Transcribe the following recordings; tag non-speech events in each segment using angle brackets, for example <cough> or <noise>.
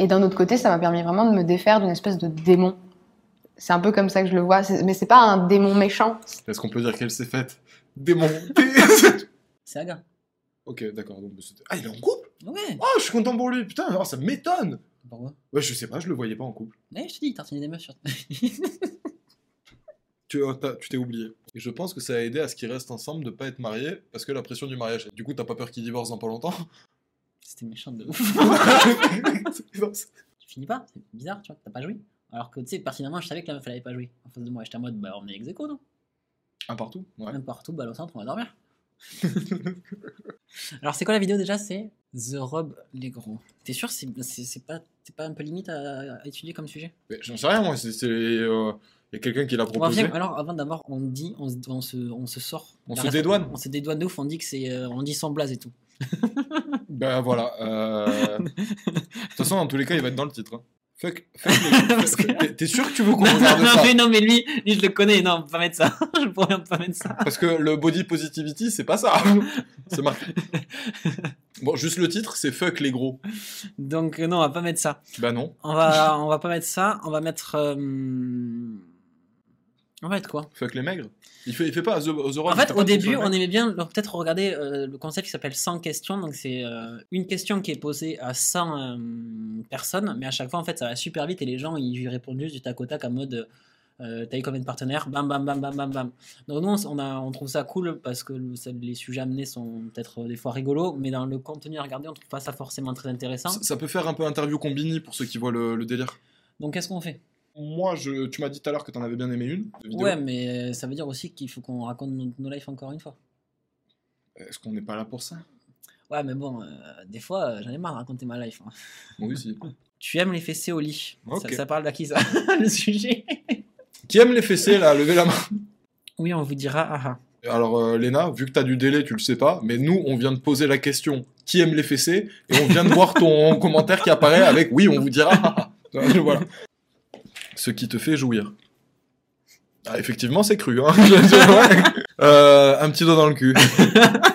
Et d'un autre côté, ça m'a permis vraiment de me défaire d'une espèce de démon. C'est un peu comme ça que je le vois. Mais c'est pas un démon méchant. Est-ce qu'on peut dire qu'elle s'est faite démonter <laughs> C'est un gars. Ok, d'accord. donc Ah, il est en couple? Ouais. Oh, je suis content pour lui. Putain, oh, ça m'étonne. Pourquoi Ouais, je sais pas, je le voyais pas en couple. Ouais, je te dis, il tartinait des meufs sur. Tu euh, tu t'es oublié. Et je pense que ça a aidé à ce qu'ils restent ensemble de pas être mariés parce que la pression du mariage. Du coup, t'as pas peur qu'ils divorcent dans pas longtemps? C'était méchant de ouf. <laughs> Tu finis pas C'est bizarre, tu vois, t'as pas joué. Alors que tu sais, pertinemment, je savais que la meuf elle avait pas joué. En face de moi, j'étais en mode, bah on est ex aequo, non? Un partout Ouais. Même partout, balle au centre, on va dormir. <laughs> Alors, c'est quoi la vidéo déjà? C'est The Rob les gros. T'es sûr, c'est pas, pas un peu limite à, à étudier comme sujet? J'en sais rien, moi. C'est. c'est, euh, y a quelqu'un qui l'a proposé. Alors, avant d'abord, on dit, on, se- on se, on se sort. On se dédouane. On se dédouane de ouf, on dit que c'est. euh, on dit sans blaze et tout. <laughs> Ben voilà. euh, <laughs> De toute façon, dans tous les cas, il va être dans le titre. hein. Fuck. fuck les- <laughs> Parce que- T'es- sûr que tu veux qu'on Non, regarde non, ça mais non, mais lui, lui, je le connais. Non, pas mettre ça. <laughs> je pourrais pas mettre ça. Parce que le body positivity, c'est pas ça. c'est marqué. Bon, juste le titre, c'est fuck les gros. Donc, non, on va pas mettre ça. Bah non. On va, on va pas mettre ça. On va mettre. euh, Va mettre quoi Fuck les maigres. Il fait, il fait pas The, The Rock, En fait, fait au début, on aimait bien peut-être regarder euh, le concept qui s'appelle 100 questions. Donc, c'est euh, une question qui est posée à 100 euh, personnes, mais à chaque fois, en fait, ça va super vite et les gens ils lui répondent juste du tac au tac en mode T'as eu combien de partenaires? Bam, bam, bam, bam, bam, bam. Donc, nous, on, a, on trouve ça cool parce que le- les sujets amenés sont peut-être des fois rigolos, mais dans le contenu à regarder, on trouve pas ça forcément très intéressant. Ça, ça peut faire un peu interview combini pour ceux qui voient le, le délire. Donc, qu'est-ce qu'on fait? Moi, je, tu m'as dit tout à l'heure que t'en avais bien aimé une. Ouais, mais ça veut dire aussi qu'il faut qu'on raconte nos, nos lives encore une fois. Est-ce qu'on n'est pas là pour ça? Ouais, mais bon, euh, des fois, euh, j'en ai marre de raconter ma life. hein. Oui, si. <laughs> Tu aimes les fessées au lit? Ok. Ça, ça parle d'à qui ça Le sujet Qui aime les fessées, là? Levez la main. Oui, on vous dira ah ah. Alors, euh, Léna, vu que t'as du délai, tu le sais pas, mais nous, on vient de poser la question qui aime les fessées? Et on vient de voir ton <laughs> commentaire qui apparaît avec oui, on vous dira. ah. <laughs> voilà. Ce qui te fait jouir. Ah, effectivement, c'est cru. Hein. <laughs> Euh, un petit doigt dans le cul.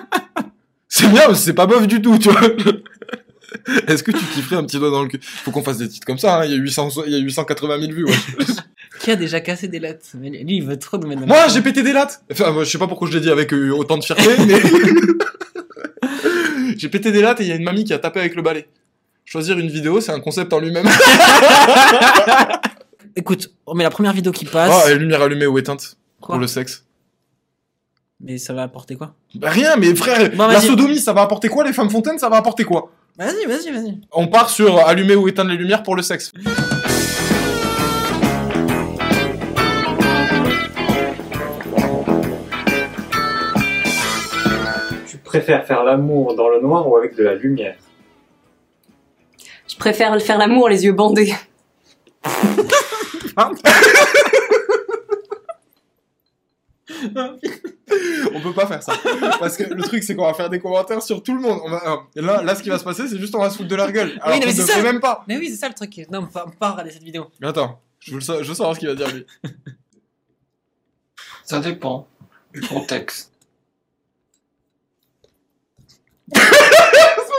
<laughs> c'est bien, mais c'est pas bof du tout, tu vois. <laughs> Est-ce que tu kifferais un petit doigt dans le cul? Faut qu'on fasse des titres comme ça, hein. il, y a 800, il y a 880 000 vues. ouais. Qui a déjà cassé des lattes? Lui, il veut trop nous mettre dans Moi, j'ai pété des lattes. Enfin, je sais pas pourquoi je l'ai dit avec euh, autant de fierté, mais j'ai pété des lattes et il y a une mamie qui a tapé avec le balai. Choisir une vidéo, c'est un concept en lui-même. Écoute, on met la première vidéo qui passe. Ah, et lumière allumée ou éteinte Quoi pour le sexe. Mais ça va apporter quoi Bah rien, mais frère, Bon, la vas-y. sodomie, ça va apporter quoi Les femmes fontaines, ça va apporter quoi Vas-y, vas-y, vas-y. On part sur allumer ou éteindre les lumières pour le sexe. Tu préfères faire l'amour dans le noir ou avec de la lumière? Je préfère faire l'amour les yeux bandés. <laughs> On peut pas faire ça. Parce que le truc, c'est qu'on va faire des commentaires sur tout le monde. On va- euh, et là, là, ce qui va se passer, c'est juste on va se foutre de leur gueule. Alors qu'on mais c'est ça. même pas. Mais oui, c'est ça le truc. Non, on va on va pas regarder cette vidéo. Mais attends, je veux, je veux savoir ce qu'il va dire lui. Ça dépend du contexte.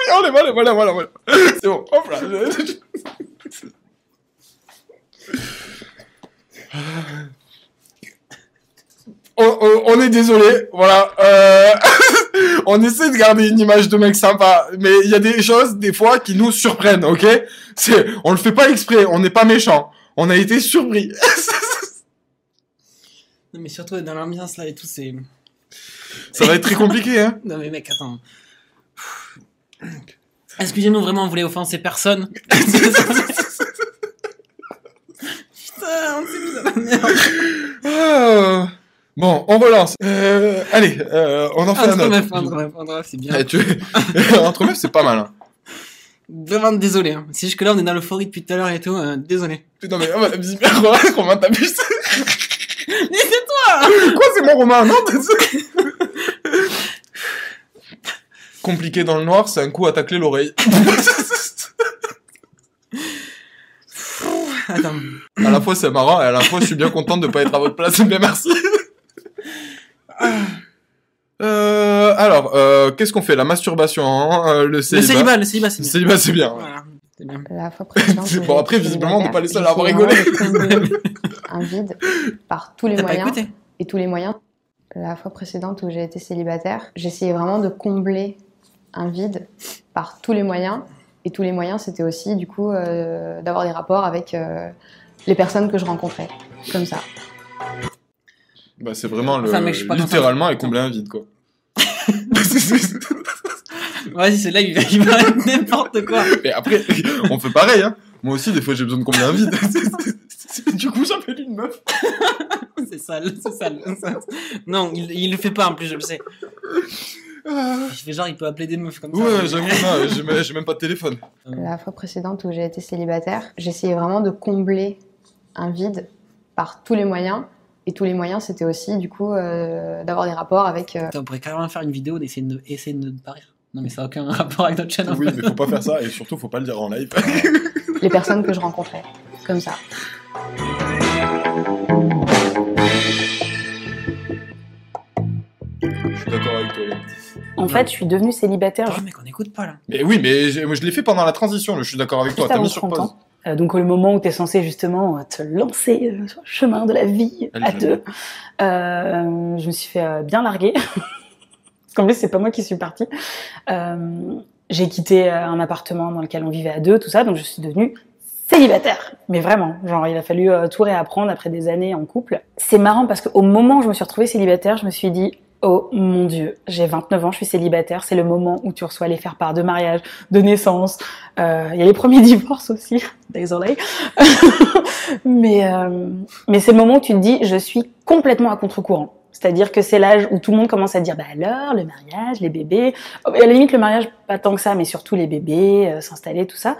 Voilà, voilà, voilà, voilà, voilà. C'est bon, hop là. On, on- on est désolé, voilà. euh, <laughs> on essaie de garder une image de mec sympa, mais il y a des choses, des fois, qui nous surprennent, ok? C'est, on le fait pas exprès, on n'est pas méchant. On a été surpris. <laughs> Non, mais surtout dans l'ambiance là et tout, c'est. Ça va être très compliqué, hein? <laughs> Non, mais mec, attends. Excusez-nous, vraiment, on voulait offenser personne? Merde. <laughs> Ah. Bon, on relance. Euh, allez, euh, on en fait un autre. entre meufs, c'est bien. Eh, tu... <laughs> Entre meufs, c'est pas mal. Hein. Vraiment désolé. Hein. C'est juste que là, on est dans l'euphorie depuis tout à l'heure et tout. euh, désolé. Putain, mais Zimmer, <laughs> Romain, t'abuses. Mais c'est toi Quoi, c'est mon Romain Non Compliqué dans le noir, c'est un coup à tacler l'oreille. Attends. à la fois, c'est marrant, et à la fois, je suis bien contente de pas être à votre place. Bien, merci. Euh, alors, euh, qu'est-ce qu'on fait? La masturbation, hein, euh, le Le célibat. le célibat, c'est Le bien. célibat, c'est bien. ouais. Voilà. C'est bien. La fois précédente. <laughs> Bon, après, visiblement, on n'est pas les seuls à avoir rigolé. un vide par tous les moyens. et tous les moyens. La fois précédente où j'ai été célibataire, j'essayais vraiment de combler un vide par tous les moyens. Et tous les moyens, c'était aussi du coup euh, d'avoir des rapports avec euh, les personnes que je rencontrais, comme ça. Bah, c'est vraiment le. Enfin, mec, je suis pas littéralement, et combler un vide, quoi. <laughs> Vas-y, c'est là, il va, il va mettre n'importe quoi. Mais après, <laughs> on fait pareil, hein. Moi aussi, des fois, j'ai besoin de combler un vide. <laughs> du coup, j'appelle une meuf. C'est sale, c'est sale. c'est sale. Non, il, il le fait pas en plus, je le sais. Ah. Il fait genre, il peut appeler des meufs comme ça. Ouais, j'avoue, j'ai même- j'ai même pas de téléphone. La fois précédente où j'ai été célibataire, j'essayais vraiment de combler un vide par tous les moyens. Et tous les moyens, c'était aussi du coup euh, d'avoir des rapports avec euh, Putain, On pourrait carrément faire une vidéo d'essayer de, essayer de ne pas rire. Non, mais ça n'a aucun <laughs> rapport avec notre chaîne. en Oui, fait. mais faut pas faire ça, et surtout, faut pas le dire en live. <laughs> les personnes que je rencontrais, comme ça. Je suis d'accord avec toi. En fait, je suis devenue célibataire Oh, mec, on n'écoute pas là. Mais oui, mais moi, je l'ai fait pendant la transition, là, je suis d'accord avec toi. T'as mis sur 30 pause. Euh, donc le moment où tu es censé justement euh, te lancer euh, sur le chemin de la vie à deux. Euh, je me suis fait euh, bien larguer. <laughs> Parce qu'en plus, c'est pas moi qui suis partie. Euh, j'ai quitté un appartement dans lequel on vivait à deux, tout ça, donc je suis devenue célibataire. Mais vraiment, genre il a fallu euh, tout réapprendre après des années en couple. C'est marrant parce qu'au moment où je me suis retrouvée célibataire, je me suis dit Oh mon dieu, j'ai 29 ans, je suis célibataire, c'est le moment où tu reçois les faire-part de mariage, de naissance. Euh, Il y a les premiers <laughs> divorces aussi, désolé. <laughs> mais euh, mais c'est le moment où tu te dis je suis complètement à contre-courant. C'est-à-dire que c'est l'âge où tout le monde commence à dire bah alors le mariage, les bébés, Oh, à la limite le mariage pas tant que ça, mais surtout les bébés, euh, s'installer tout ça.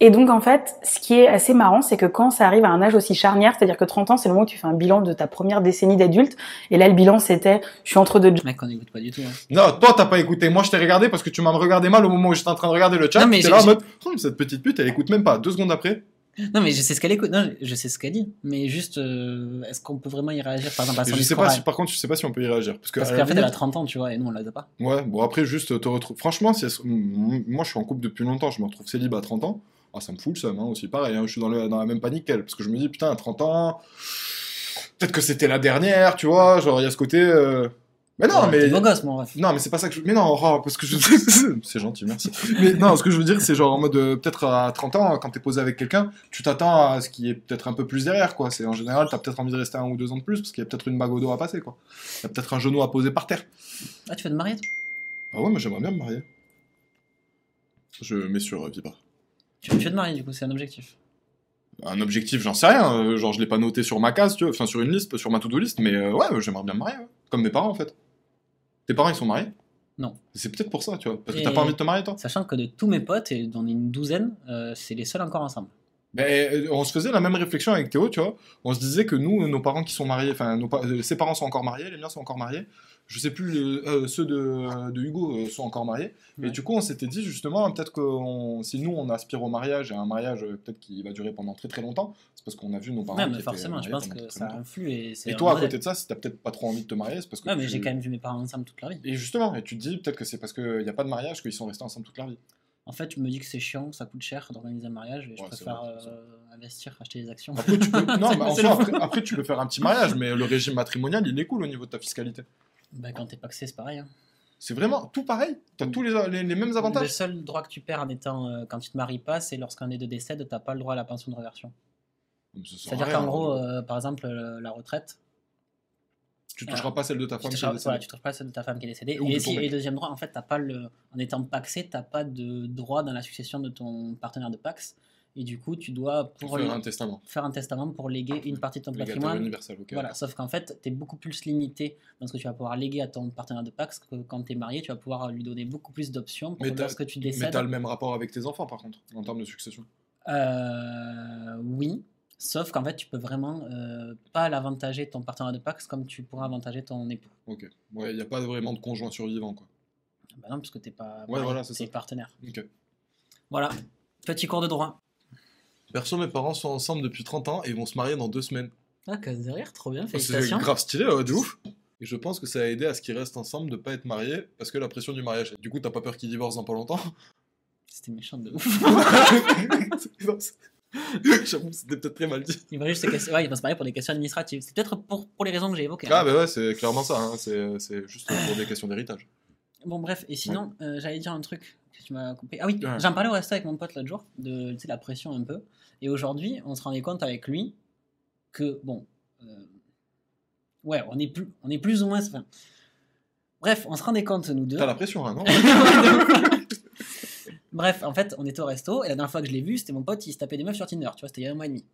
Et donc en fait, ce qui est assez marrant, c'est que quand ça arrive à un âge aussi charnière, c'est-à-dire que 30 ans, c'est le moment où tu fais un bilan de ta première décennie d'adulte, et là le bilan c'était je suis entre deux. Mec, on n'écoute pas du tout. hein. Non, toi, t'as pas écouté. Moi, je t'ai regardé parce que tu m'as regardé mal au moment où j'étais en train de regarder le chat. Non, mais là en mode, oh, cette petite pute, elle écoute même pas. Deux secondes après. Non, mais je sais ce qu'elle écoute. Non, je sais ce qu'elle dit. Mais juste, euh, est-ce qu'on peut vraiment y réagir par exemple à son je sais pas si, par contre, je sais pas si on peut y réagir. Parce que, Parce qu'en fait, elle a limite- 30 ans, tu vois, et nous, on l'a pas. Ouais, bon, après, juste te retrouver. Franchement, si elle moi, je suis en couple depuis longtemps, je me retrouve célibat à 30 ans. Ah, ça me fout le seum, hein, aussi. Pareil, hein, je suis dans, le- dans la même panique qu'elle. Parce que je me dis, putain, à 30 ans, peut-être que c'était la dernière, tu vois. Genre, il y a ce côté. euh, Mais non, Ouais, mais. T'es beau gosse, mon ref. Non, mais c'est pas ça que je. Mais non, oh, parce que je. <laughs> c'est gentil, merci. Mais non, ce que je veux dire, c'est genre en mode. euh, peut-être à 30 ans, quand t'es posé avec quelqu'un, tu t'attends à ce qui est peut-être un peu plus derrière, quoi. C'est en général, t'as peut-être envie de rester un ou deux ans de plus, parce qu'il y a peut-être une bague au dos à passer, quoi. Il y a peut-être un genou à poser par terre. Ah, tu veux te marier, toi? Ah ouais, mais j'aimerais bien me marier. Je mets sur euh, Vibra. Tu, tu veux te marier, du coup, c'est un objectif. Un objectif, j'en sais rien. euh, genre, je l'ai pas noté sur ma case, tu vois. Enfin, sur une liste, sur ma to-do list, mais euh, ouais, j'aimerais bien me marier. ouais. Comme mes parents, en fait. Tes parents, ils sont mariés? Non. C'est peut-être pour ça, tu vois. Parce que Et- t'as pas envie de te marier, toi? Sachant que de tous mes potes, et ai une douzaine, euh, c'est les seuls encore ensemble. Ben, euh, on se faisait la même réflexion avec Théo, tu vois. On se disait que nous, nos parents qui sont mariés, enfin, nos pa- ses parents sont encore mariés, les miens sont encore mariés. Je sais plus, le- euh, ceux de, de Hugo euh, sont encore mariés. Ouais. du coup, on s'était dit justement, peut-être que si nous, on aspire au mariage, et à un mariage euh, peut-être qui va durer pendant très très longtemps, c'est parce qu'on a vu nos parents. Qui mais forcément, je pense que ça influe. Et, toi, à côté de ça, si t'as peut-être pas trop envie de te marier, c'est parce que. Ouais, mais j'ai quand même vu mes parents ensemble toute leur vie. Et justement, et tu te dis peut-être que c'est parce qu'il n'y a pas de mariage qu'ils sont restés ensemble toute leur vie. En fait, je me dis que c'est chiant, ça coûte cher d'organiser un mariage, et je Ouais, préfère vrai, euh, investir, acheter des actions. Après, tu peux, <laughs> non, mais en soi, après, tu peux faire un petit mariage, mais le régime matrimonial, il est cool au niveau de ta fiscalité. Bah, quand t'es paxé, c'est pareil. hein. C'est vraiment tout pareil? T'as tous les, les, les mêmes Le avantages. seul droit que tu perds en étant, euh, quand tu te maries pas, c'est lorsqu'un des deux décède, t'as pas le droit à la pension de réversion. C'est-à-dire qu'en gros, euh, par exemple, euh, la retraite, tu toucheras pas celle de ta tu femme. qui est toucheras, décédée. voilà, tu touches pas celle de ta femme qui est décédée. Et, si- mec. et deuxième droit, en fait, t'as pas le, en étant paxé, t'as pas de droit dans la succession de ton partenaire de pax. Et du coup, tu dois Pour faire un testament. faire un testament pour léguer une partie de ton Légataire patrimoine. universel, ok. Voilà, sauf qu'en fait, tu es beaucoup plus limité dans ce que tu vas pouvoir léguer à ton partenaire de Pax que quand tu es marié, tu vas pouvoir lui donner beaucoup plus d'options pour Mais que lorsque tu Mais décèdes. t'as le même rapport avec tes enfants, par contre, en termes de succession. Euh, oui, sauf qu'en fait, tu peux vraiment euh, pas l'avantager ton partenaire de Pax comme tu pourras avantager ton époux. Ok. Ouais, il n'y a pas vraiment de conjoint survivant, quoi. Bah non, parce que t'es pas Ouais, voilà, partenaire. Ok. Voilà, petit cours de droit. Perso, mes parents sont ensemble depuis 30 ans et vont se marier dans deux semaines. Ah, casse derrière, trop bien, C'est félicitations. grave stylé, ouais, de ouf. Et je pense que ça a aidé à ce qu'ils restent ensemble de pas être mariés parce que la pression du mariage. Du coup, t'as pas peur qu'ils divorcent dans pas longtemps? <laughs> C'était méchant de ouf. C'est- <laughs> J'avoue, c'était peut-être très mal dit. Il va juste se ouais, parler pour des questions administratives. C'est peut-être pour, pour les raisons que j'ai évoquées. Ah hein. bah ouais, c'est clairement ça, hein. c'est c'est juste pour des questions d'héritage. Bon, bref, et sinon, euh, j'allais dire un truc que tu m'as coupé. Ah oui, Ouais. j'en parlais au resto avec mon pote l'autre jour, de tu sais, la pression un peu. Et aujourd'hui, on se rendait compte avec lui que, bon, euh, ouais, on est, plus, on est plus ou moins. enfin, bref, on se rendait compte, nous deux. T'as la pression, hein, non? <laughs> Bref, en fait, on était au resto, et la dernière fois que je l'ai vu, c'était mon pote, il se tapait des meufs sur Tinder, tu vois, c'était il y a un mois et demi.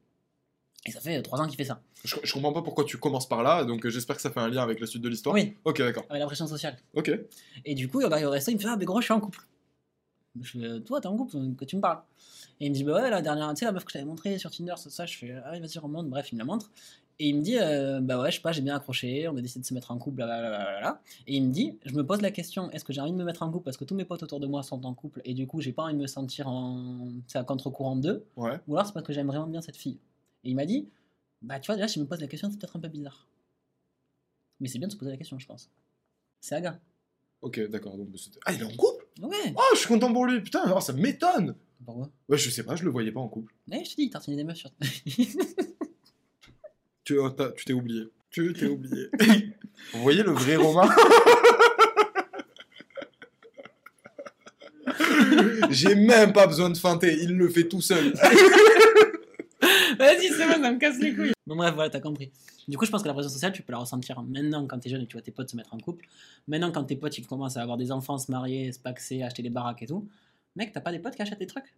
Et ça fait trois ans qu'il fait ça. je, je comprends pas pourquoi tu commences par là, donc euh, j'espère que ça fait un lien avec la suite de l'histoire. Oui, Ok, d'accord. avec la pression sociale. Ok. Et du coup, il arrive au resto, il me fait Ah, mais gros, je suis en couple. Je fais euh, Toi, t'es en couple, que tu me parles. Et il me dit Bah ouais, la dernière, tu sais, la meuf que je t'avais montrée sur Tinder, ça. Je fais Ah, vas-y, remonte. Bref, il me la montre. Et il me dit euh, Bah ouais, je sais pas, j'ai bien accroché, on a décidé de se mettre en couple, blablabla. Et il me dit Je me pose la question Est-ce que j'ai envie de me mettre en couple parce que tous mes potes autour de moi sont en couple et du coup, j'ai pas envie de me sentir en. À contre-courant d'eux? Ouais. Ou alors c'est parce que j'aime vraiment bien cette fille. Et il m'a dit Bah, tu vois, déjà, si je me pose la question, c'est peut-être un peu bizarre. Mais c'est bien de se poser la question, je pense. C'est Aga. Ok, d'accord. donc c'était- Ah, il est en couple? Ouais. Oh, je suis content pour lui, putain, oh, ça m'étonne Pourquoi? Ouais, je sais pas, je le voyais pas en couple. Ouais, je te dis, il tartinait des meufs sur. <laughs> Tu oh, t'as- tu t'es oublié. Tu t'es oublié. <laughs> Vous voyez le vrai Romain? <laughs> J'ai même pas besoin de feinter, il le fait tout seul. Vas-y, c'est bon, ça me casse les couilles. Bon, bref, voilà, t'as compris. Du coup, je pense que la pression sociale, tu peux la ressentir maintenant quand t'es jeune et tu vois tes potes se mettre en couple. Maintenant, quand tes potes ils commencent à avoir des enfants, se marier, se paxer, acheter des baraques et tout. Mec, t'as pas des potes qui achètent des trucs?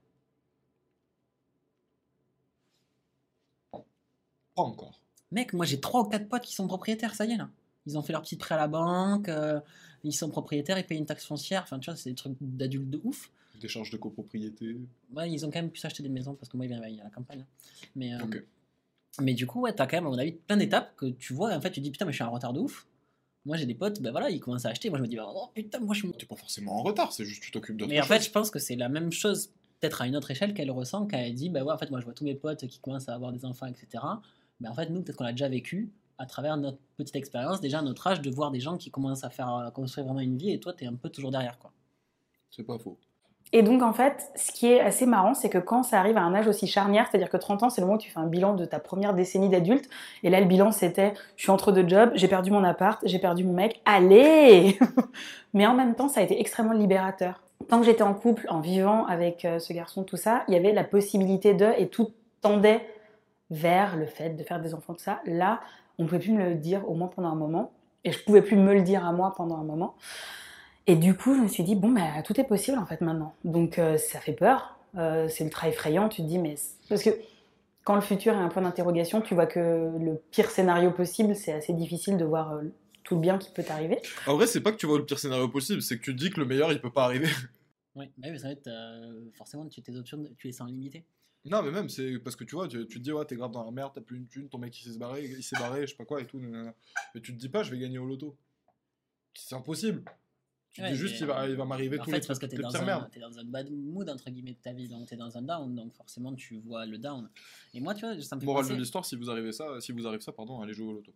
Pas encore. Mec, moi j'ai 3 ou 4 potes qui sont propriétaires, ça y est là. Ils ont fait leur petit prêt à la banque, euh, ils sont propriétaires, ils payent une taxe foncière. Enfin, tu vois, c'est des trucs d'adultes de ouf. Des charges de copropriété. Ouais, ils ont quand même pu s'acheter des maisons parce que moi, il vient à la campagne. hein. Mais, euh, mais du coup, ouais, t'as quand même, à mon avis, plein d'étapes que tu vois. En fait, tu te dis putain, mais je suis en retard de ouf. Moi, j'ai des potes, ben voilà, ils commencent à acheter. Moi, je me dis, bah, oh putain, moi, je suis. T'es pas forcément en retard, c'est juste que tu t'occupes d'autre Mais en fait, je pense que c'est la même chose, peut-être à une autre échelle, qu'elle ressent quand elle dit, bah ouais, en fait, moi, je vois tous mes potes qui commencent à avoir des enfants, etc. Mais en fait, nous, peut-être qu'on l'a déjà vécu à travers notre petite expérience, déjà à notre âge, de voir des gens qui commencent à faire à construire vraiment une vie, et toi, t'es un peu toujours derrière, quoi. C'est pas faux. Et donc, en fait, ce qui est assez marrant, c'est que quand ça arrive à un âge aussi charnière, c'est-à-dire que 30 ans, c'est le moment où tu fais un bilan de ta première décennie d'adulte. Et là, le bilan, c'était je suis entre deux jobs, j'ai perdu mon appart, j'ai perdu mon mec, allez <laughs> Mais en même temps, ça a été extrêmement libérateur. Tant que j'étais en couple, en vivant avec euh, ce garçon, tout ça, il y avait la possibilité de, et tout tendait vers le fait de faire des enfants, tout ça. Là, on ne pouvait plus me le dire, au moins pendant un moment. Et je pouvais plus me le dire à moi pendant un moment. Et du coup, je me suis dit, bon, bah, tout est possible en fait maintenant. Donc euh, ça fait peur, euh, c'est ultra effrayant. Tu te dis, mais. Parce que quand le futur est un point d'interrogation, tu vois que le pire scénario possible, c'est assez difficile de voir euh, tout le bien qui peut t'arriver. En vrai, c'est pas que tu vois le pire scénario possible, c'est que tu te dis que le meilleur il peut pas arriver. <laughs> Oui, bah oui, mais ça va être, euh, forcément, tu, tes options, tu les sens limitées. Non, mais même, c'est parce que tu vois, tu, tu te dis, ouais, t'es grave dans la merde, t'as plus une thune, ton mec il s'est barré, il s'est barré, je sais pas quoi et tout. Mais tu te dis pas, je vais gagner au loto. C'est impossible. Tu Ouais, dis juste, il va, euh, il va m'arriver tous fait, les, c'est parce que t'es dans, un, dans bad mood, entre guillemets, de ta vie, donc t'es dans un down, donc forcément, tu vois le down. Et moi, tu vois, ça me fait Morale de l'histoire, si vous arrivez ça, si vous arrive ça, pardon, allez jouer au loto.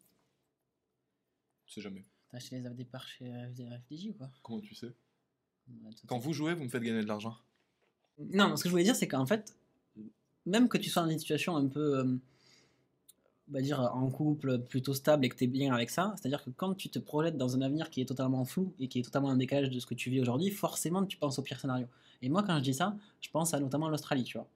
C'est jamais. T'as acheté les par chez euh, FDJ ou quoi? Comment tu sais? Ouais, Quand vous jouez, vous me faites gagner de l'argent. Non, ce que je voulais dire, c'est qu'en fait, même que tu sois dans une situation un peu, euh, on va dire, en couple, plutôt stable et que tu es bien avec ça, c'est-à-dire que quand tu te projettes dans un avenir qui est totalement flou et qui est totalement en décalage de ce que tu vis aujourd'hui, forcément tu penses au pire scénario. Et moi, quand je dis ça, je pense à notamment l'Australie, tu vois.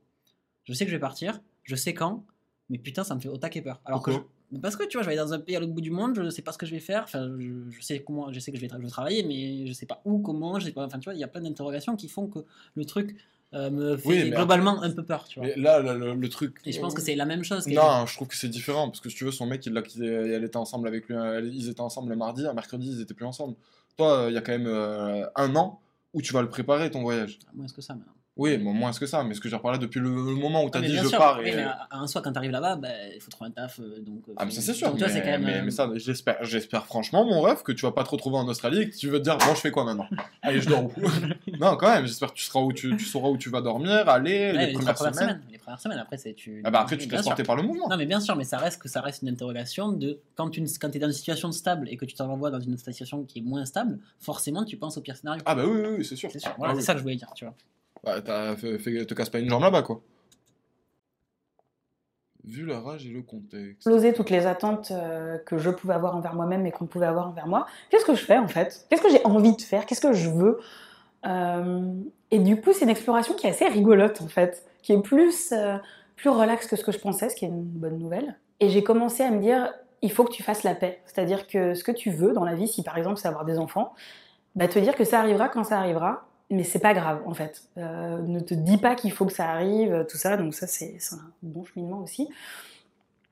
Je sais que je vais partir, je sais quand, mais putain, ça me fait au taquet peur. Alors que je- parce que tu vois, je vais aller dans un pays à l'autre bout du monde, je sais pas ce que je vais faire, enfin, je, je sais comment, je sais que je vais, tra- je vais travailler, mais je sais pas où, comment, je sais pas, enfin, tu vois, il y a plein d'interrogations qui font que le truc euh, me fait Oui, globalement un peu peur, tu vois. Mais là, là, le, le truc. Et je pense que c'est la même chose. Non, je trouve que c'est différent parce que si tu veux, son mec, il l'a quitté, elle était ensemble avec lui, ils étaient ensemble le mardi, un mercredi, ils étaient plus ensemble. Toi, il y a quand même euh, un an où tu vas le préparer ton voyage. Moins que ça, maintenant. Oui, moins que ça, mais ce que j'ai reparlé depuis le, moment où tu Ah, as mais dit je sûr, pars. oui, mais à- à un soir, quand t'arrives là-bas, bah, il faut trouver un taf. euh, Donc, euh, Ah, mais ça c'est sûr. donc, tu vois, mais, quand même. mais, euh, mais ça, j'espère, j'espère franchement, mon rêve, que tu vas pas te retrouver en Australie et que tu vas te dire, bon, je fais quoi maintenant? Allez, je dors où? <laughs> Non, quand même, j'espère que tu, seras où tu, tu sauras où tu vas dormir, aller, ouais, les les, premières semaines. Les premières semaines, après, c'est tu. Ah bah après, tu te laisses porter par le mouvement. Non, mais bien sûr, mais ça reste que ça reste une interrogation de quand tu quand es dans une situation stable et que tu t'en envoies dans une situation qui est moins stable, forcément, tu penses au pire scénario. Ah bah oui, oui, c'est sûr. C'est Ah ça que je voulais dire, tu vois. Bah, t'as fait, te casse pas une jambe là-bas, quoi. Vu la rage et le contexte. exploser toutes les attentes euh, que je pouvais avoir envers moi-même et qu'on pouvait avoir envers moi. Qu'est-ce que je fais en fait? Qu'est-ce que j'ai envie de faire? Qu'est-ce que je veux? Euh, Et du coup, c'est une exploration qui est assez rigolote en fait, qui est plus, euh, plus relax que ce que je pensais, ce qui est une bonne nouvelle. Et j'ai commencé à me dire, il faut que tu fasses la paix. C'est-à-dire que ce que tu veux dans la vie, si par exemple c'est avoir des enfants, bah, te dire que ça arrivera quand ça arrivera, mais c'est pas grave en fait. Euh, ne te dis pas qu'il faut que ça arrive, tout ça. Donc ça, c'est un bon cheminement aussi.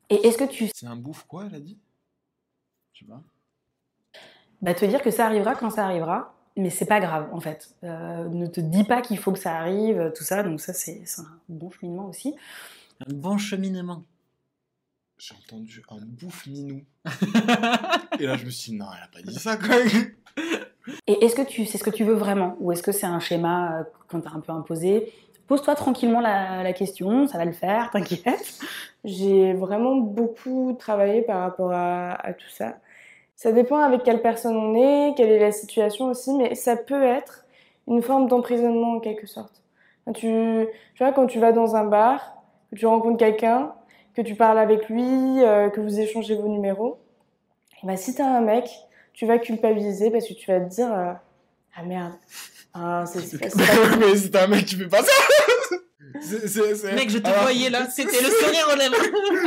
Et est-ce que tu C'est un bouffe quoi, elle a dit? Je sais pas. bah, te dire que ça arrivera quand ça arrivera, mais c'est pas grave en fait. Euh, ne te dis pas qu'il faut que ça arrive, tout ça. Donc ça, c'est c'est un bon cheminement aussi. Un bon cheminement. J'ai entendu un bouffe minou. <laughs> et là, je me suis dit, non, elle a pas dit ça, quoi. Et est-ce que c'est ce que tu veux vraiment ou est-ce que c'est un schéma euh, qu'on t'a un peu imposé? Pose-toi tranquillement la, question, ça va le faire, <laughs> t'inquiète. J'ai vraiment beaucoup travaillé par rapport à, tout ça. Ça dépend avec quelle personne on est, quelle est la situation aussi, mais ça peut être une forme d'emprisonnement en quelque sorte. Tu, vois, quand tu vas dans un bar, que tu rencontres quelqu'un, que tu parles avec lui, euh, que vous échangez vos numéros, et ben, si t'as un mec, tu vas culpabiliser parce que tu vas te dire euh, Ah merde, ah, c'est c'est pas- <laughs> mais c'est un mec qui fait pas ça <laughs> C'est- c'est- c'est- Mec, je te Alors- voyais là, <laughs> c'était le sourire aux lèvres.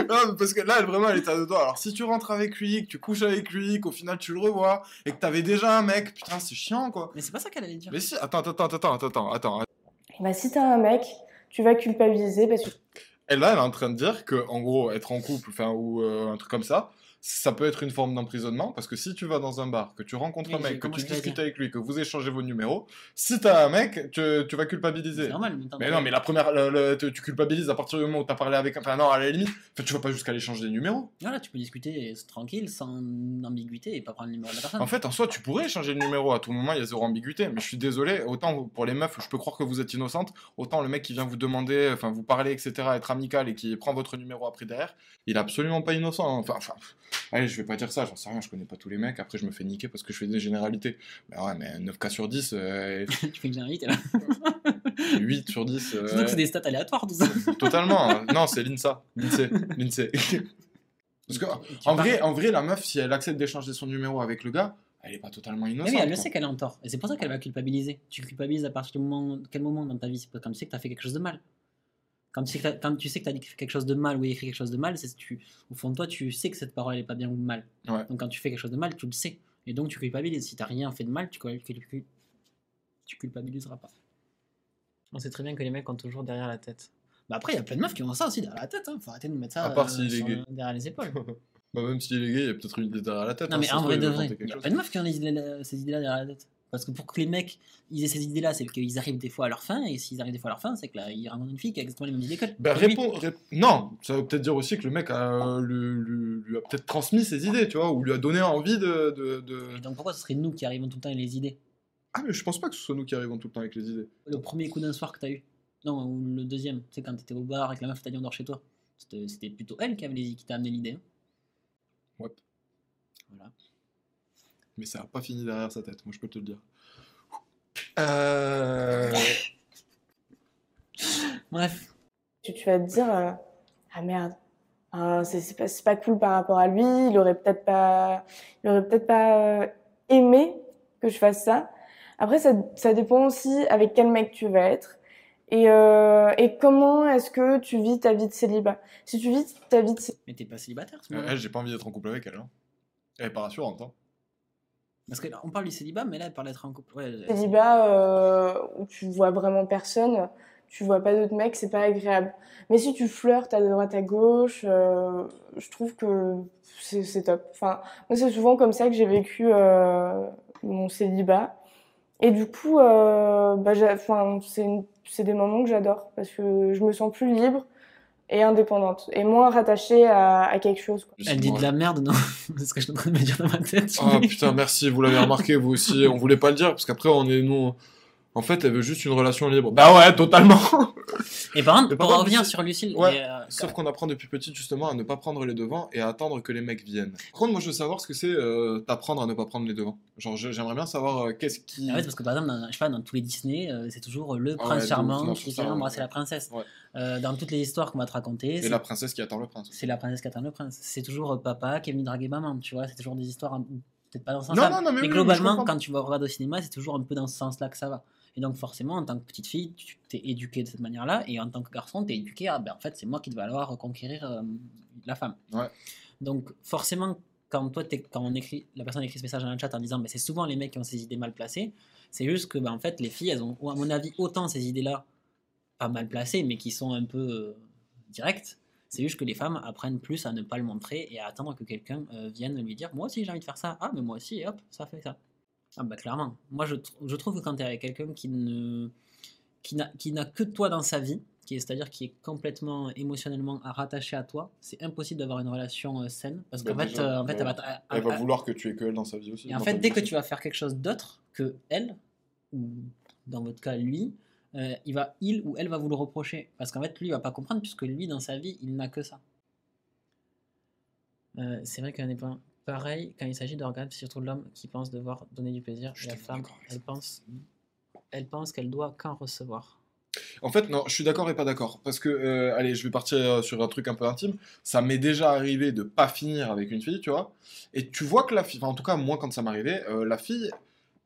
Non, parce que là, elle, vraiment, elle est à deux doigts. Alors, si tu rentres avec lui, que tu couches avec lui, qu'au final tu le revois, et que t'avais déjà un mec, putain, c'est chiant, quoi. Mais c'est pas ça qu'elle allait dire. Mais si, attends, attends, attends, attends, attends, attends. Ben, si t'as un mec, tu vas culpabiliser parce que Et là, elle est en train de dire que, en gros, être en couple, enfin, ou euh, un truc comme ça, ça peut être une forme d'emprisonnement, parce que si tu vas dans un bar, que tu rencontres Oui, un mec, que tu discutes avec lui, que vous échangez vos numéros, si t'as un mec, tu, tu vas culpabiliser. C'est normal. mais Mais non, mais la première, le- le- tu tu culpabilises à partir du moment où t'as parlé avec. Enfin, non, à la limite, tu vas pas jusqu'à l'échange des numéros. Voilà, tu peux discuter tranquille, sans ambiguïté et pas prendre le numéro de la personne. En fait, en soi, tu pourrais échanger le numéro à tout moment, il y a zéro ambiguïté. Mais je suis désolé, autant pour les meufs, je peux croire que vous êtes innocente, autant le mec qui vient vous demander, enfin, vous parler, etc., être amical et qui prend votre numéro après derrière, il est absolument pas innocent. hein. Enfin, enfin, allez, je vais pas dire ça, j'en sais rien, je connais pas tous les mecs, après je me fais niquer parce que je fais des généralités. Mais ouais, mais 9K sur 10, euh, <laughs> tu fais une généralité là. <laughs> 8 sur 10. euh, Surtout que c'est des stats aléatoires tout ça. <laughs> Totalement. hein. non, c'est l'INSA. L'INSEE. l'INSEE. Parce que, en vrai, en vrai, la meuf, si elle accepte d'échanger son numéro avec le gars, elle est pas totalement Mais innocente. oui, elle le sait qu'elle est en tort. Et c'est pour ça qu'elle va culpabiliser. Tu culpabilises à partir du moment. Quel moment dans ta vie C'est quand tu sais que tu as fait quelque chose de mal. Quand tu sais que quand tu sais que tu as dit quelque chose de mal ou écrit quelque chose de mal, c'est tu, au fond de toi, tu sais que cette parole elle est pas bien ou mal. Ouais. Donc quand tu fais quelque chose de mal, tu le sais. Et donc tu culpabilises. Si tu rien fait de mal, tu, cul- tu culpabiliseras pas. On sait très bien que les mecs ont toujours derrière la tête. Bah après, il y a plein de meufs qui ont ça aussi derrière la tête. Hein. Faut arrêter de mettre ça À part euh, est sur- gay. derrière les épaules. <laughs> Bah, même s'il est gay, il y a peut-être une idée derrière la tête. Non, hein, mais en vrai il de vrai, il y a plein de meufs qui ont les idées- ces idées-là derrière la tête. Parce que pour que les mecs ils aient ces idées-là, c'est qu'ils arrivent des fois à leur fin, et s'ils arrivent des fois à leur fin, c'est que là, ils rencontrent une fille qui a exactement les mêmes idées qu'elle. Bah, Que lui. rép- Non, ça veut peut-être dire aussi que le mec a, lui, lui- lui a peut-être transmis ses idées, tu vois, ou lui a donné envie de, de, de- Et donc pourquoi ce serait nous qui arrivons tout le temps avec les idées? Ah, mais je pense pas que ce soit nous qui arrivons tout le temps avec les idées. Le premier coup d'un soir que t'as eu? Non, ou le deuxième, sais, quand t'étais au bar que la meuf t'a dit on dort chez toi. C'était c'était plutôt elle qui, avait les... qui t'a amené l'idée. hein. Ouais. Voilà. Mais ça a pas fini derrière sa tête, moi je peux te le dire. Euh... <laughs> Bref, tu, tu vas te dire euh, Ah merde, c'est pas, cool par rapport à lui, il aurait peut-être pas, il aurait peut-être pas euh, aimé que je fasse ça. Après, ça, ça dépend aussi avec quel mec tu vas être. Et, euh, et comment est-ce que tu vis ta vie de célibat? Si tu vis ta vie de célibat, mais t'es pas célibataire ce Euh, elle, j'ai pas envie d'être en couple avec elle. Hein. Elle est pas rassurante. Hein. Parce que là, on parle du célibat, mais là, elle parle d'être en couple. Célibat euh, où tu vois vraiment personne, tu vois pas d'autres mecs, c'est pas agréable. Mais si tu flirtes à droite à gauche, euh, je trouve que c'est top. Enfin, moi c'est souvent comme ça que j'ai vécu euh, mon célibat. Et du coup, bah, c'est des moments que j'adore parce que je me sens plus libre et indépendante et moins rattachée à, à quelque chose. quoi. Elle dit de la merde, non? <laughs> C'est ce que je suis en train de me dire dans ma tête. Ah putain, merci, vous l'avez remarqué, vous aussi. On voulait pas le dire, parce qu'après, on est nous. En fait, elle veut juste une relation libre. Bah ouais, totalement. Et par contre, pour revenir sur Lucille, Ouais, euh, Sauf qu'on apprend depuis petite justement à ne pas prendre les devants et à attendre que les mecs viennent. Par contre, moi je veux savoir ce que c'est euh, t'apprendre à ne pas prendre les devants. Genre, j'aimerais bien savoir euh, qu'est-ce qui. Ah ouais, parce que par exemple, dans, je sais pas, dans tous les Disney, euh, c'est toujours le Ah prince ouais, charmant non, qui vient embrasser la princesse. Ouais. Dans toutes les histoires qu'on va te raconter, c'est la princesse qui attend le prince. c'est la princesse qui attend le prince. C'est toujours papa qui est venu draguer maman, tu vois. C'est toujours des histoires, peut-être pas dans ce sens-là. mais globalement, quand tu vas regarder au cinéma, c'est toujours un peu dans ce sens-là que ça va. Et donc, forcément, en tant que petite fille, tu t'es éduqué de cette manière-là. Et en tant que garçon, tu es éduqué à, ben, en fait, c'est moi qui vais alors reconquérir euh, la femme. Ouais. Donc, forcément, quand toi, t'es- quand on écrit, la personne écrit ce message dans le chat en disant, mais c'est souvent les mecs qui ont ces idées mal placées, c'est juste que, ben, en fait, les filles, elles ont, à mon avis, autant ces idées-là, pas mal placées, mais qui sont un peu euh, directes. C'est juste que les femmes apprennent plus à ne pas le montrer et à attendre que quelqu'un euh, vienne lui dire Moi aussi j'ai envie de faire ça. Ah, mais moi aussi, et hop, ça fait ça. Ah, bah clairement. Moi je, tr- je trouve que quand tu es avec quelqu'un qui ne qui n'a que toi dans sa vie, c'est-à-dire qui est complètement émotionnellement rattaché à toi, c'est impossible d'avoir une relation euh, saine parce qu'en Bah, fait, euh, en fait, elle va elle- Elle va vouloir que tu aies que elle dans sa vie aussi. et en fait, dès que aussi. tu vas faire quelque chose d'autre que elle, ou dans votre cas lui, euh, il, va, il ou elle va vous le reprocher. Parce qu'en fait, lui, il va pas comprendre, puisque lui, dans sa vie, il n'a que ça. Euh, c'est vrai qu'un point pareil, quand il s'agit d'organes, c'est surtout l'homme qui pense devoir donner du plaisir. Je suis Et la femme, elle pense, elle pense qu'elle doit qu'en recevoir. En fait, non, je suis d'accord et pas d'accord. Parce que, euh, allez, je vais partir euh, sur un truc un peu intime. Ça m'est déjà arrivé de pas finir avec une fille, tu vois. Et tu vois que la fille, enfin, en tout cas, moi, quand ça m'arrivait, euh, la fille,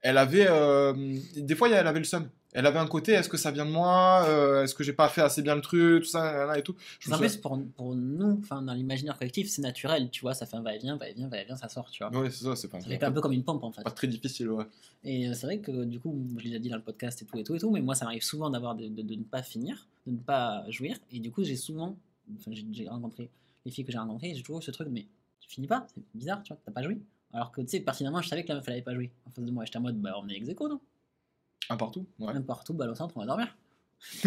elle avait. euh, des fois, elle avait le seum. Elle avait un côté, est-ce que ça vient de moi Euh, Est-ce que j'ai pas fait assez bien le truc Tout ça, et tout. Je En plus, pour, pour nous, enfin, dans l'imaginaire collectif, c'est naturel, tu vois, ça fait un va-et-vient, va-et-vient, va-et-vient, ça sort, tu vois. Ouais, c'est ça, c'est pas, Ça fait un peu comme une pompe, en fait. pas très difficile, ouais. Et euh, c'est vrai que du coup, je l'ai déjà dit dans le podcast et tout et tout et tout, mais moi ça m'arrive souvent d'avoir de, de- de ne pas finir, de ne pas jouir. Et du coup, j'ai souvent, enfin, j'ai- j'ai rencontré les filles que j'ai rencontrées, j'ai toujours eu ce truc, mais tu finis pas, c'est bizarre, tu vois, t'as pas joué. Alors que tu sais, pertinemment, je savais que la meuf elle avait pas joué en face de moi. J'étais en mode, bah on est ex non? Un partout, ouais. Même partout, balle au centre, on va dormir. <laughs>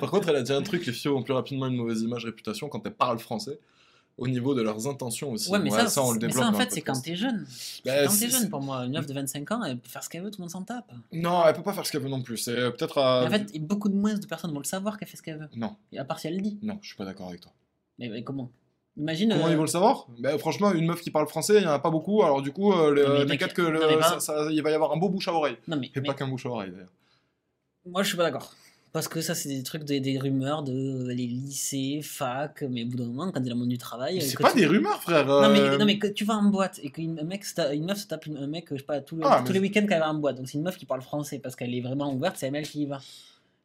Par contre, elle a dit un truc, les filles ont plus rapidement une mauvaise image réputation quand elles parlent français. Au niveau de leurs intentions aussi. Ouais, mais ça, on le mais développe ça en fait, c'est quand t'es jeune. Bah, quand t'es jeune pour moi. Une meuf de 25 ans, elle peut faire ce qu'elle veut, tout le monde s'en tape. Non, elle peut pas faire ce qu'elle veut non plus. C'est euh, peut-être à. Mais en fait, beaucoup de moins de personnes vont le savoir qu'elle fait ce qu'elle veut. Non, Et à part si elle le dit. non, je suis pas d'accord avec toi. Mais, mais comment? Imagine. Comment euh, ils vont le savoir? Bah, Franchement, une meuf qui parle français, il y en a pas beaucoup. Alors du coup, euh, t'inquiète que le- non, pas- ça- ça- il va y avoir un beau bouche à oreille. Non, mais, Et mais- pas qu'un bouche à oreille d'ailleurs. Moi, je suis pas d'accord. Parce que ça, c'est des trucs, des, des rumeurs de euh, les lycées, fac, mais au bout d'un moment, quand t'es dans le monde du travail. Euh, C'est pas tu- des rumeurs, frère. Non mais, euh, non, mais que tu vas en boîte et qu'une mec, une meuf se tape une- un mec, je sais pas, tous, les- Ah, tous mais- les week-ends qu'elle va en boîte. Donc c'est une meuf qui parle français parce qu'elle est vraiment ouverte, c'est elle qui y va.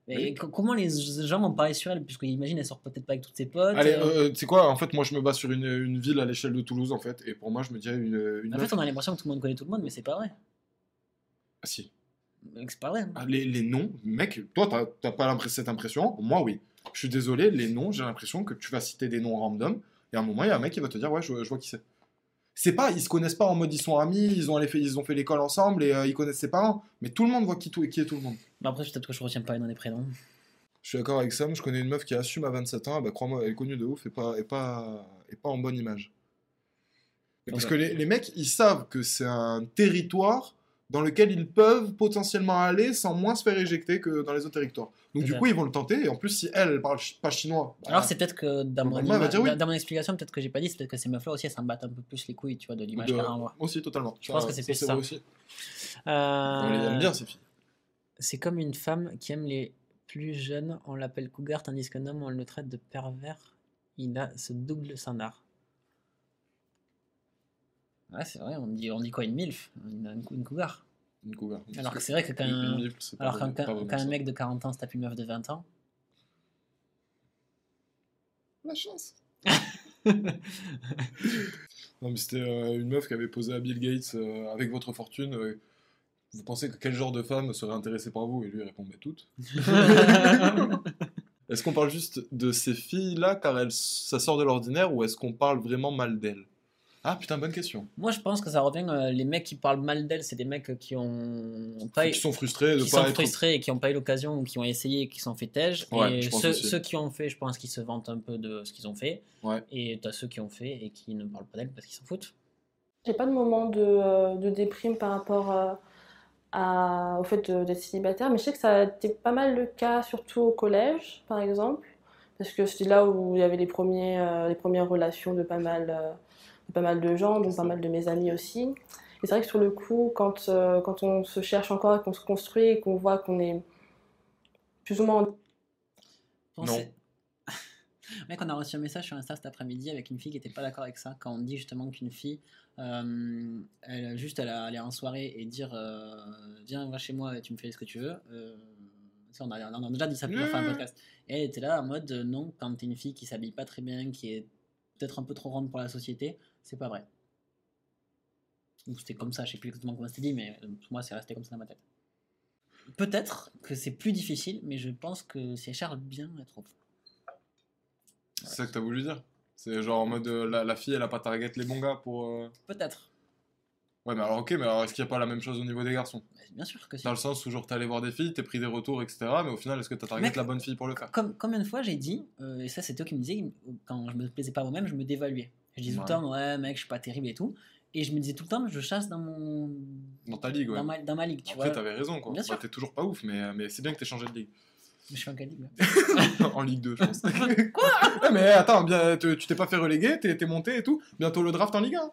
Et Oui. co- comment les gens vont parler sur elle? Puisque imagine, elle sort peut-être pas avec toutes ses potes. Allez, euh, euh, tu sais quoi? En fait, moi, je me base sur une, une ville à l'échelle de Toulouse, en fait. Et pour moi, je me dirais une, une en meuf. fait, on a l'impression que tout le monde connaît tout le monde, mais c'est pas vrai. Ah, si. C'est pas vrai. Ah, Les, les noms, mec, toi, t'as- pas cette impression? Moi, oui. Je suis désolé, les noms, j'ai l'impression que tu vas citer des noms random, et à un moment, il y a un mec qui va te dire, ouais, je, je vois qui c'est. C'est pas, ils se connaissent pas en mode ils sont amis, ils ont, allé fait, ils ont fait l'école ensemble et euh, ils connaissent ses parents, mais tout le monde voit qui, tout, qui est tout le monde. Mais après, peut-être que je retiens pas les noms des prénoms. Je suis d'accord avec Sam, je connais une meuf qui assume à 27 ans, bah crois-moi, elle est connue de ouf et pas, et pas, et pas en bonne image. Mais Parce Ouais. que les, les mecs, ils savent que c'est un territoire dans lequel ils peuvent potentiellement aller sans moins se faire éjecter que dans les autres territoires. Donc du coup, ils vont le tenter, et en plus, si elle, elle parle pas chinois... bah, Alors c'est peut-être que dans mon, oui. dans- mon explication, peut-être que j'ai pas dit, c'est peut-être que ces meufs-là aussi, elles s'en battent un peu plus les couilles, tu vois, de l'image qu'elles renvoient. Aussi, totalement. Je pense que c'est plus ça. aussi. Euh, On les aime bien, ces filles. C'est comme une femme qui aime les plus jeunes, on l'appelle cougar, tandis qu'un homme, on le traite de pervers. Il a ce double standard. Ouais, c'est vrai, on dit, on dit quoi une MILF? Une, une cougar. Une cougar. Alors que c'est vrai que quand, Une- une milf, c'est pas alors vrai- quand, pas quand- vraiment quand un mec de 40 ans se tape une meuf de 20 ans, La chance. <laughs> non, mais c'était euh, une meuf qui avait posé à Bill Gates euh, avec votre fortune. euh, vous pensez que quel genre de femme serait intéressée par vous? Et lui répond, mais toutes. <laughs> Est-ce qu'on parle juste de ces filles-là car elles, ça sort de l'ordinaire ou est-ce qu'on parle vraiment mal d'elles? Ah putain, bonne question. moi je pense que ça revient. euh, les mecs qui parlent mal d'elle, c'est des mecs qui ont pas Qui sont frustrés de qui pas sont être. frustrés et qui n'ont pas eu l'occasion ou qui ont essayé et qui sont fait. Ouais, et je pense ceux, aussi. ceux qui ont fait, je pense qu'ils se vantent un peu de ce qu'ils ont fait. Ouais. Et t'as ceux qui ont fait et qui ne parlent pas d'elle parce qu'ils s'en foutent. J'ai pas de moment de, euh, de déprime par rapport euh, à- au fait de- d'être célibataire, mais je sais que ça a été pas mal le cas, surtout au collège, par exemple, parce que c'était là où il y avait les, premiers, euh, les premières relations de pas mal, euh, pas mal de gens, dont pas mal de mes amis aussi. Et c'est vrai que sur le coup, quand, euh, quand on se cherche encore et qu'on se construit et qu'on voit qu'on est plus ou moins Pensez- <laughs> Mec, on a reçu un message sur Insta cet après-midi avec une fille qui était pas d'accord avec ça. Quand on dit justement qu'une fille, euh, elle, juste elle a- aller en soirée et dire euh, Viens, va chez moi et tu me fais ce que tu veux. Euh, on, a, on a déjà dit ça pour faire un podcast. Et elle était là en mode Non, quand t'es une fille qui s'habille pas très bien, qui est peut-être un peu trop ronde pour la société, c'est pas vrai. Ou C'était comme ça, je sais plus exactement comment c'était dit, mais euh, pour moi c'est resté comme ça dans ma tête. Peut-être que c'est plus difficile, mais je pense que elle cherche bien, elle trouve. C'est ça que t'as voulu dire C'est genre en mode euh, la, la fille elle a pas target les bons gars pour. euh, Peut-être. Ouais, mais alors ok, mais alors est-ce qu'il y a pas la même chose au niveau des garçons? Bien sûr que si. Dans le sens où genre t'es allé voir des filles, t'es pris des retours, etc. Mais au final, est-ce que t'as target Mec, la bonne fille pour le faire? Comme, combien de fois j'ai dit, euh, et ça c'est toi qui me disais, quand je me plaisais pas moi-même, je me dévaluais. Je disais tout le temps, ouais mec, je suis pas terrible et tout. Et je me disais tout le temps, je chasse dans mon. Dans ta ligue, ouais. Dans ma, dans ma ligue, tu Après, vois. t'avais raison, quoi. Bien Bah, t'es toujours pas ouf, mais, mais c'est bien que t'aies changé de ligue. Mais je suis en quelle ligue <laughs> en Ligue 2, je pense. <laughs> Quoi? Ouais, <laughs> Mais attends, bien, tu t'es pas fait reléguer, t'es monté et tout. Bientôt le draft en Ligue 1.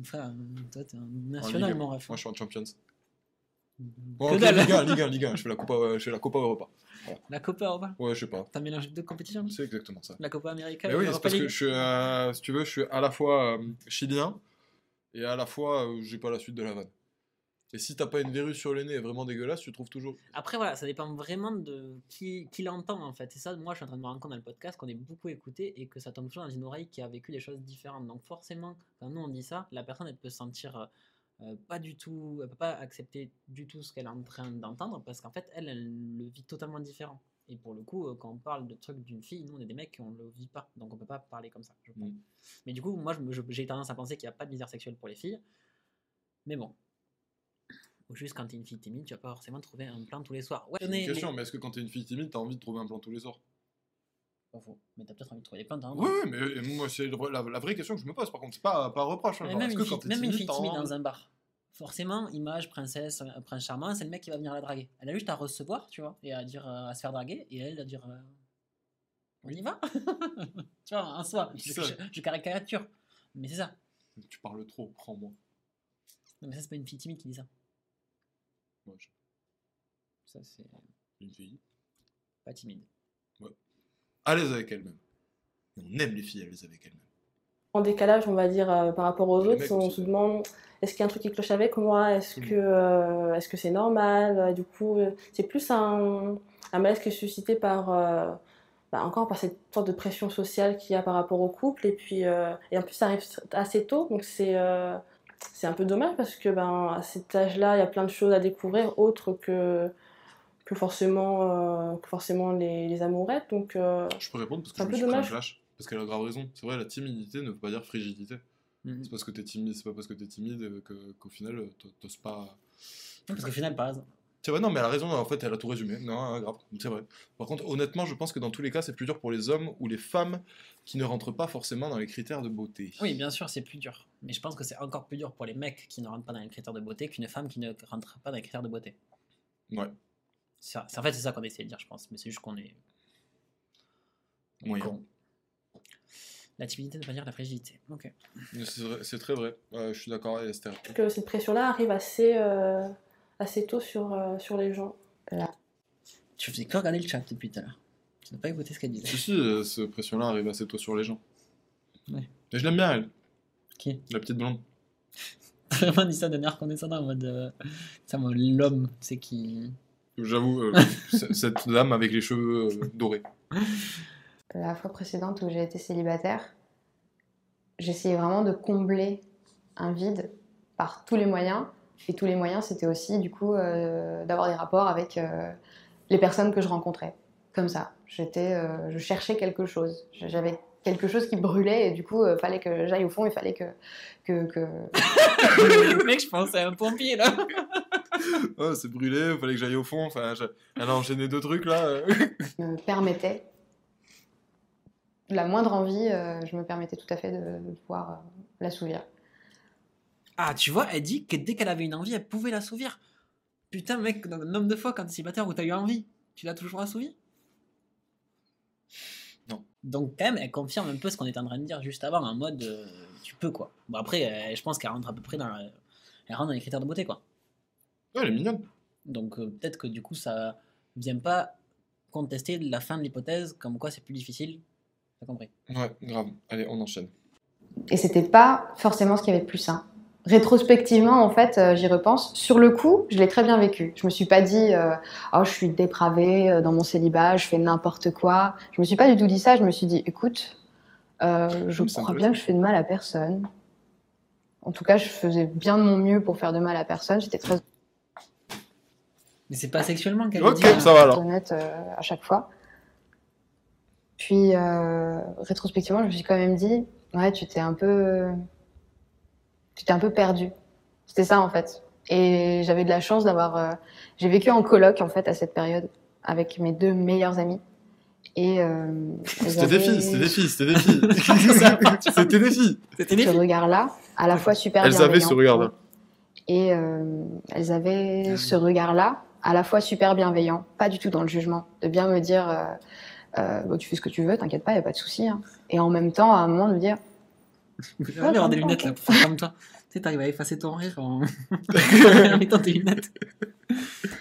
Enfin, toi t'es un national, Ligue 1. mon ref. Moi, je suis en Champions. Que Bon, ok, dalle. Ligue 1, Ligue 1, Ligue 1. Je fais la Copa, euh, je fais la Copa Europa. La Copa Europa Ouais, je sais pas. T'as mélangé deux compétitions C'est exactement ça. La Copa América Mais oui, c'est parce que je suis, euh, si tu veux, je suis à la fois euh, chilien et à la fois euh, j'ai pas la suite de la vanne. Et si t'as pas une verrue sur le nez vraiment dégueulasse, tu trouves toujours. Après, voilà, ça dépend vraiment de qui, qui l'entend en fait. Et ça, moi, je suis en train de me rendre compte dans le podcast qu'on est beaucoup écouté et que ça tombe toujours dans une oreille qui a vécu des choses différentes. Donc, forcément, quand nous on dit ça, la personne elle peut se sentir euh, pas du tout, elle peut pas accepter du tout ce qu'elle est en train d'entendre parce qu'en fait, elle, elle le vit totalement différent. Et pour le coup, euh, quand on parle de trucs d'une fille, nous on est des mecs qui on le vit pas, donc on peut pas parler comme ça. Je pense. Mm. Mais du coup, moi, j'ai tendance à penser qu'il n'y a pas de misère sexuelle pour les filles. Mais bon. Ou juste quand t'es une fille timide, tu vas pas forcément trouver un plan tous les soirs. Ouais, C'est une question, mais- mais est-ce que quand t'es une fille timide, t'as envie de trouver un plan tous les soirs? Pas faux. Mais t'as peut-être envie de trouver des plans, Ouais, ouais, mais euh, moi, c'est la, la vraie question que je me pose, par contre, c'est pas, pas un reproche. hein, genre, même une que quand fille, t'es même une timide, fille dans un bar. Forcément, image, princesse, euh, prince charmant, c'est le mec qui va venir la draguer. Elle a juste à recevoir, tu vois, et à dire euh, à se faire draguer, et elle à dire euh, on y va <laughs> Tu vois, en soi, je, Ça. je- je caricature. Mais c'est ça. Tu parles trop, prends-moi. Non, mais ça, c'est pas une fille timide qui dit ça. Ouais, je- Ça, c'est Une fille. pas timide. À l'aise avec elle-même. Et on aime les filles à l'aise avec elles-mêmes. En décalage, on va dire, euh, par rapport aux autres. On se demande est-ce qu'il y a un truc qui cloche avec moi? Est-ce Mm. que euh, est-ce que c'est normal? Et Du coup, euh, c'est plus un, un malaise qui est suscité par euh, bah, encore par cette sorte de pression sociale qu'il y a par rapport au couple. Et puis et en plus, ça arrive assez tôt, donc c'est c'est un peu dommage parce que ben à cet âge-là, il y a plein de choses à découvrir autres que que forcément euh, que forcément les, les amourettes. Donc euh, Je peux répondre parce que C'est je un me peu suis dommage. Parce qu'elle a grave raison. C'est vrai, la timidité ne veut pas dire frigidité. Mhm. C'est parce que t'es timide, c'est pas parce que t'es timide que- qu'au final, euh, t'o- t'oses pas. Non, parce qu'au final, par exemple, C'est vrai, non, mais elle a raison, en fait, elle a tout résumé. Non, hein, grave, c'est vrai. Par contre, honnêtement, je pense que dans tous les cas, c'est plus dur pour les hommes ou les femmes qui ne rentrent pas forcément dans les critères de beauté. oui, bien sûr, c'est plus dur. Mais je pense que c'est encore plus dur pour les mecs qui ne rentrent pas dans les critères de beauté qu'une femme qui ne rentre pas dans les critères de beauté. Ouais, C'est ça- en fait, c'est ça qu'on essaie de dire, je pense. Mais c'est juste qu'on est. moyen. con. La timidité ne veut pas dire la fragilité. Ok. Mais C'est très vrai. Je suis d'accord avec Esther. que cette pression-là arrive assez, euh, assez tôt sur, euh, sur les gens. Tu faisais que regarder le chat depuis tout à l'heure. Tu n'as pas écouté ce qu'elle disait. Si, si, euh, cette pression-là arrive assez tôt sur les gens. Ouais. Et je l'aime bien, elle. Qui? La petite blonde. <laughs> T'as vraiment dit ça d'un air condescendant en mode. ça, l'homme, c'est qui? J'avoue, euh, <laughs> cette dame avec les cheveux euh, dorés. <laughs> La fois précédente où j'ai été célibataire, j'essayais vraiment de combler un vide par tous les moyens. Et tous les moyens, c'était aussi du coup euh, d'avoir des rapports avec euh, les personnes que je rencontrais. Comme ça, j'étais, euh, je cherchais quelque chose. J'avais quelque chose qui brûlait et du coup, il fallait que j'aille au fond. Il fallait que que, que... <laughs> Mec, je pensais à un pompier là. <laughs> Oh, c'est brûlé, il fallait que j'aille au fond. Enfin, je- elle a enchaîné deux trucs là. <laughs> me permettait la moindre envie, euh, je me permettais tout à fait de, de pouvoir euh, l'assouvir. Ah, tu vois, elle dit que dès qu'elle avait une envie, elle pouvait l'assouvir. Putain, mec, le nombre de fois quand t'es célibataire où t'as eu envie, tu l'as toujours assouvi Non. Donc, quand même, elle confirme un peu ce qu'on était en train de dire juste avant, en mode euh, tu peux quoi. Bon, après, euh, je pense qu'elle rentre à peu près dans, la- elle rentre dans les critères de beauté quoi. Ouais, elle est mignonne. Donc, euh, peut-être que du coup, ça vient pas contester la fin de l'hypothèse, comme quoi c'est plus difficile. T'as compris Ouais, grave. Allez, on enchaîne. Et c'était pas forcément ce qu'il y avait de plus sain. Rétrospectivement, en fait, euh, j'y repense. Sur le coup, je l'ai très bien vécu. Je me suis pas dit, euh, oh, je suis dépravée euh, dans mon célibat, je fais n'importe quoi. Je me suis pas du tout dit ça. Je me suis dit, écoute, euh, je crois bien que je fais de mal à personne. En tout cas, je faisais bien de mon mieux pour faire de mal à personne. J'étais très Mais c'est pas sexuellement qu'elle Ok, dit. hein. ça va alors. honnête euh, à chaque fois. Puis, euh, rétrospectivement, je me suis quand même dit, ouais, tu t'es un peu, tu t'es un peu perdu. C'était ça en fait. Et j'avais de la chance d'avoir, euh, j'ai vécu en coloc en fait à cette période avec mes deux meilleures amies. Et euh, <laughs> C'était des filles, c'était des filles, c'était des filles. <laughs> <laughs> C'était des filles. C'était des ce filles. regard-là, à la fois super Elles avaient ce regard-là. Et euh, elles avaient ce regard-là, à la fois super bienveillant, pas du tout dans le jugement, de bien me dire euh, Bon, tu fais ce que tu veux, t'inquiète pas, y a pas de souci. hein. Et en même temps, à un moment, de me dire J'ai envie d'avoir des lunettes là pour faire comme toi. Tu sais, t'arrives à effacer ton rire en, <laughs> en mettant tes lunettes.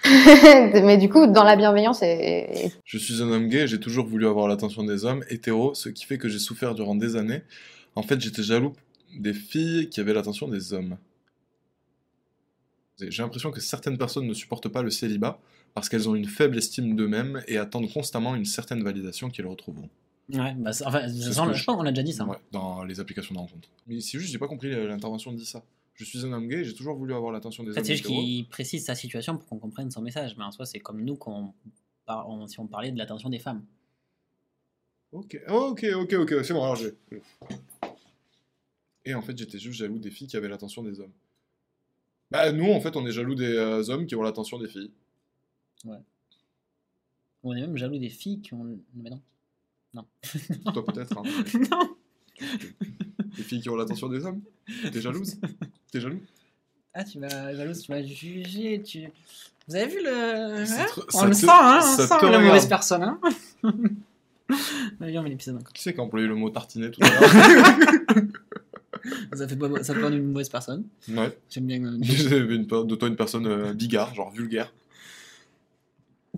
<laughs> Mais du coup, dans la bienveillance, et, et- Je suis un homme gay, j'ai toujours voulu avoir l'attention des hommes hétéros, ce qui fait que j'ai souffert durant des années. En fait, j'étais jaloux des filles qui avaient l'attention des hommes. J'ai l'impression que certaines personnes ne supportent pas le célibat parce qu'elles ont une faible estime d'eux-mêmes et attendent constamment une certaine validation qu'ils retrouveront. Ouais, bah, enfin, je je- pense qu'on a déjà dit ça. Ouais, dans les applications de rencontre. Mais c'est juste, j'ai pas compris l'intervention dit ça. Je suis un homme gay, j'ai toujours voulu avoir l'attention des En fait, hommes c'est juste qu'il précise sa situation pour qu'on comprenne son message. Mais en soi, c'est comme nous qu'on par- on- si on parlait de l'attention des femmes. Ok, ok, ok, ok, c'est bon, alors j'ai. Et en fait, j'étais juste jaloux des filles qui avaient l'attention des hommes. Bah, nous, en fait, on est jaloux des euh, hommes qui ont l'attention des filles. On est même jaloux des filles qui ont. <laughs> Mais non. Non. Toi, peut-être. hein. non. Les filles qui ont l'attention des hommes. T'es jalouse? T'es jaloux? Ah, tu m'as jalouse, tu m'as jugé. Tu... Vous avez vu le. Ça hein on le sent, hein On sent la regarde. mauvaise personne, hein Allez, on met l'épisode encore. Qui c'est qui a employé le mot tartiner tout à l'heure? <laughs> Ça fait pas, ça pas d'une mauvaise personne. Ouais. J'aime bien. euh, <laughs> J'avais une, de toi une personne euh, bigard, genre vulgaire.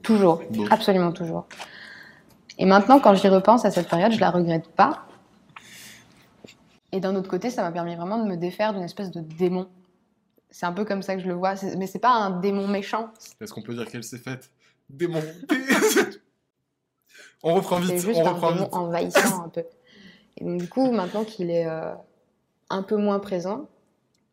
Toujours, Bon. absolument toujours. Et maintenant, quand j'y repense à cette période, je la regrette pas. Et d'un autre côté, ça m'a permis vraiment de me défaire d'une espèce de démon. C'est un peu comme ça que je le vois. Mais c'est pas un démon méchant. Est-ce qu'on peut dire qu'elle s'est faite démonter <laughs> On reprend vite, juste on un reprend démon vite. envahissant un peu. Et donc, du coup, maintenant qu'il est euh, un peu moins présent,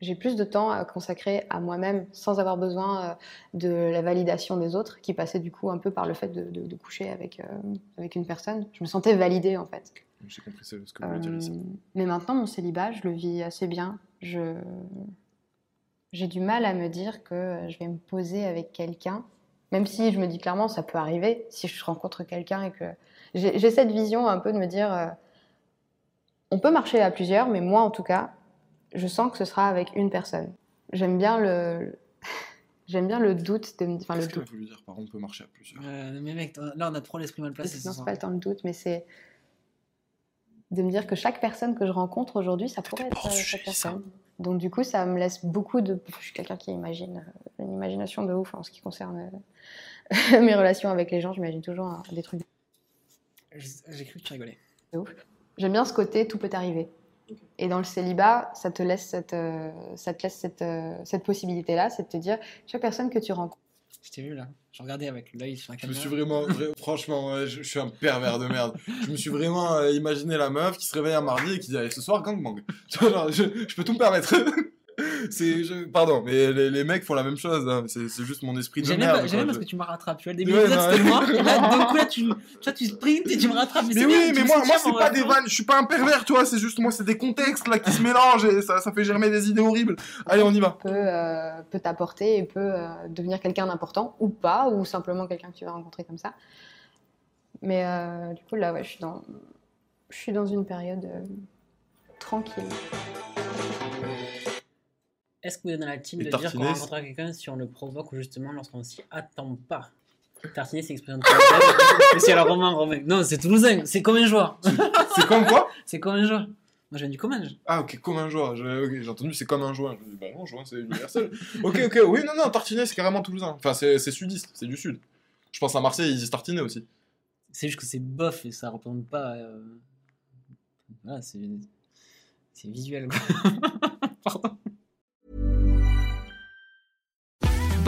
j'ai plus de temps à consacrer à moi-même sans avoir besoin euh, de la validation des autres, qui passait du coup un peu par le fait de, de- de coucher avec, euh, avec une personne. Je me sentais validée en fait. J'ai compris ce que vous voulez dire ici. Euh, mais maintenant, mon célibat, je le vis assez bien. Je... J'ai du mal à me dire que je vais me poser avec quelqu'un, même si je me dis clairement, ça peut arriver, si je rencontre quelqu'un et que... J'ai j'ai cette vision un peu de me dire, euh, on peut marcher à plusieurs, mais moi, en tout cas, je sens que ce sera avec une personne. J'aime bien le... <laughs> J'aime bien le doute de me... Enfin, le doute. voulu dire par on peut marcher à plusieurs Euh, mais mec, là, on a trop l'esprit mal placé. Non, ce c'est pas le temps de doute, mais c'est de me dire que chaque personne que je rencontre aujourd'hui, ça pourrait être euh, cette personne. Donc du coup, ça me laisse beaucoup de... Je suis quelqu'un qui imagine, euh, une imagination de ouf en ce qui concerne euh, <laughs> mes relations avec les gens. J'imagine toujours hein, des trucs J'ai j'ai cru que tu rigolais. de ouf. J'aime bien ce côté, tout peut arriver. Et dans le célibat, ça te laisse cette, euh, ça te laisse cette, euh, cette possibilité-là, c'est de te dire, chaque personne que tu rencontres, Je t'ai vu là. Je regardais avec l'œil sur la Je me caméra. suis vraiment, vra- <laughs> franchement, ouais, je, je suis un pervers de merde. Je me suis vraiment euh, imaginé la meuf qui se réveille un mardi et qui dit Allez, ce soir, gangbang. <laughs> Je, je peux tout me permettre. <laughs> C'est, je- pardon, mais les, les mecs font la même chose. hein. C'est, c'est juste mon esprit de J'aime merde. bien, j'aime bien parce que tu me rattrapes. Tu vois, le début Ouais, c'était moi. Et là, d'un coup, là, tu, tu vois, tu sprints et tu me rattrapes. Mais oui, bien, mais moi, moi c'est pas ref. des vannes, je suis pas un pervers, tu vois, c'est juste moi, c'est des contextes là qui se mélangent et ça, ça fait germer des idées horribles. Allez, on y va. peut, euh, peut t'apporter et peut euh, devenir quelqu'un d'important ou pas, ou simplement quelqu'un que tu vas rencontrer comme ça. Mais euh, du coup, là, ouais, je suis dans, je suis dans une période euh, tranquille. Est-ce que vous êtes dans la team de dire qu'on rencontrera quelqu'un si on le provoque ou justement lorsqu'on s'y attend pas? Tartiner, c'est l'expression de spécial à Romain, Romain. Non, c'est toulousain, c'est comme un joueur. C'est comme quoi? <laughs> C'est comme un joueur. Moi, je viens du Comminges. Ah, ok, comme un joint. J'ai entendu c'est comme un joint. Je me dis, bah non, joint, c'est universel. ok, ok, oui, non, non, tartiner, c'est carrément toulousain. Enfin, c'est c'est sudiste, c'est du sud. Je pense à Marseille, ils disent tartiner aussi. C'est juste que c'est bof et ça représente pas. euh, Voilà, c'est. C'est visuel, quoi. <laughs> Pardon.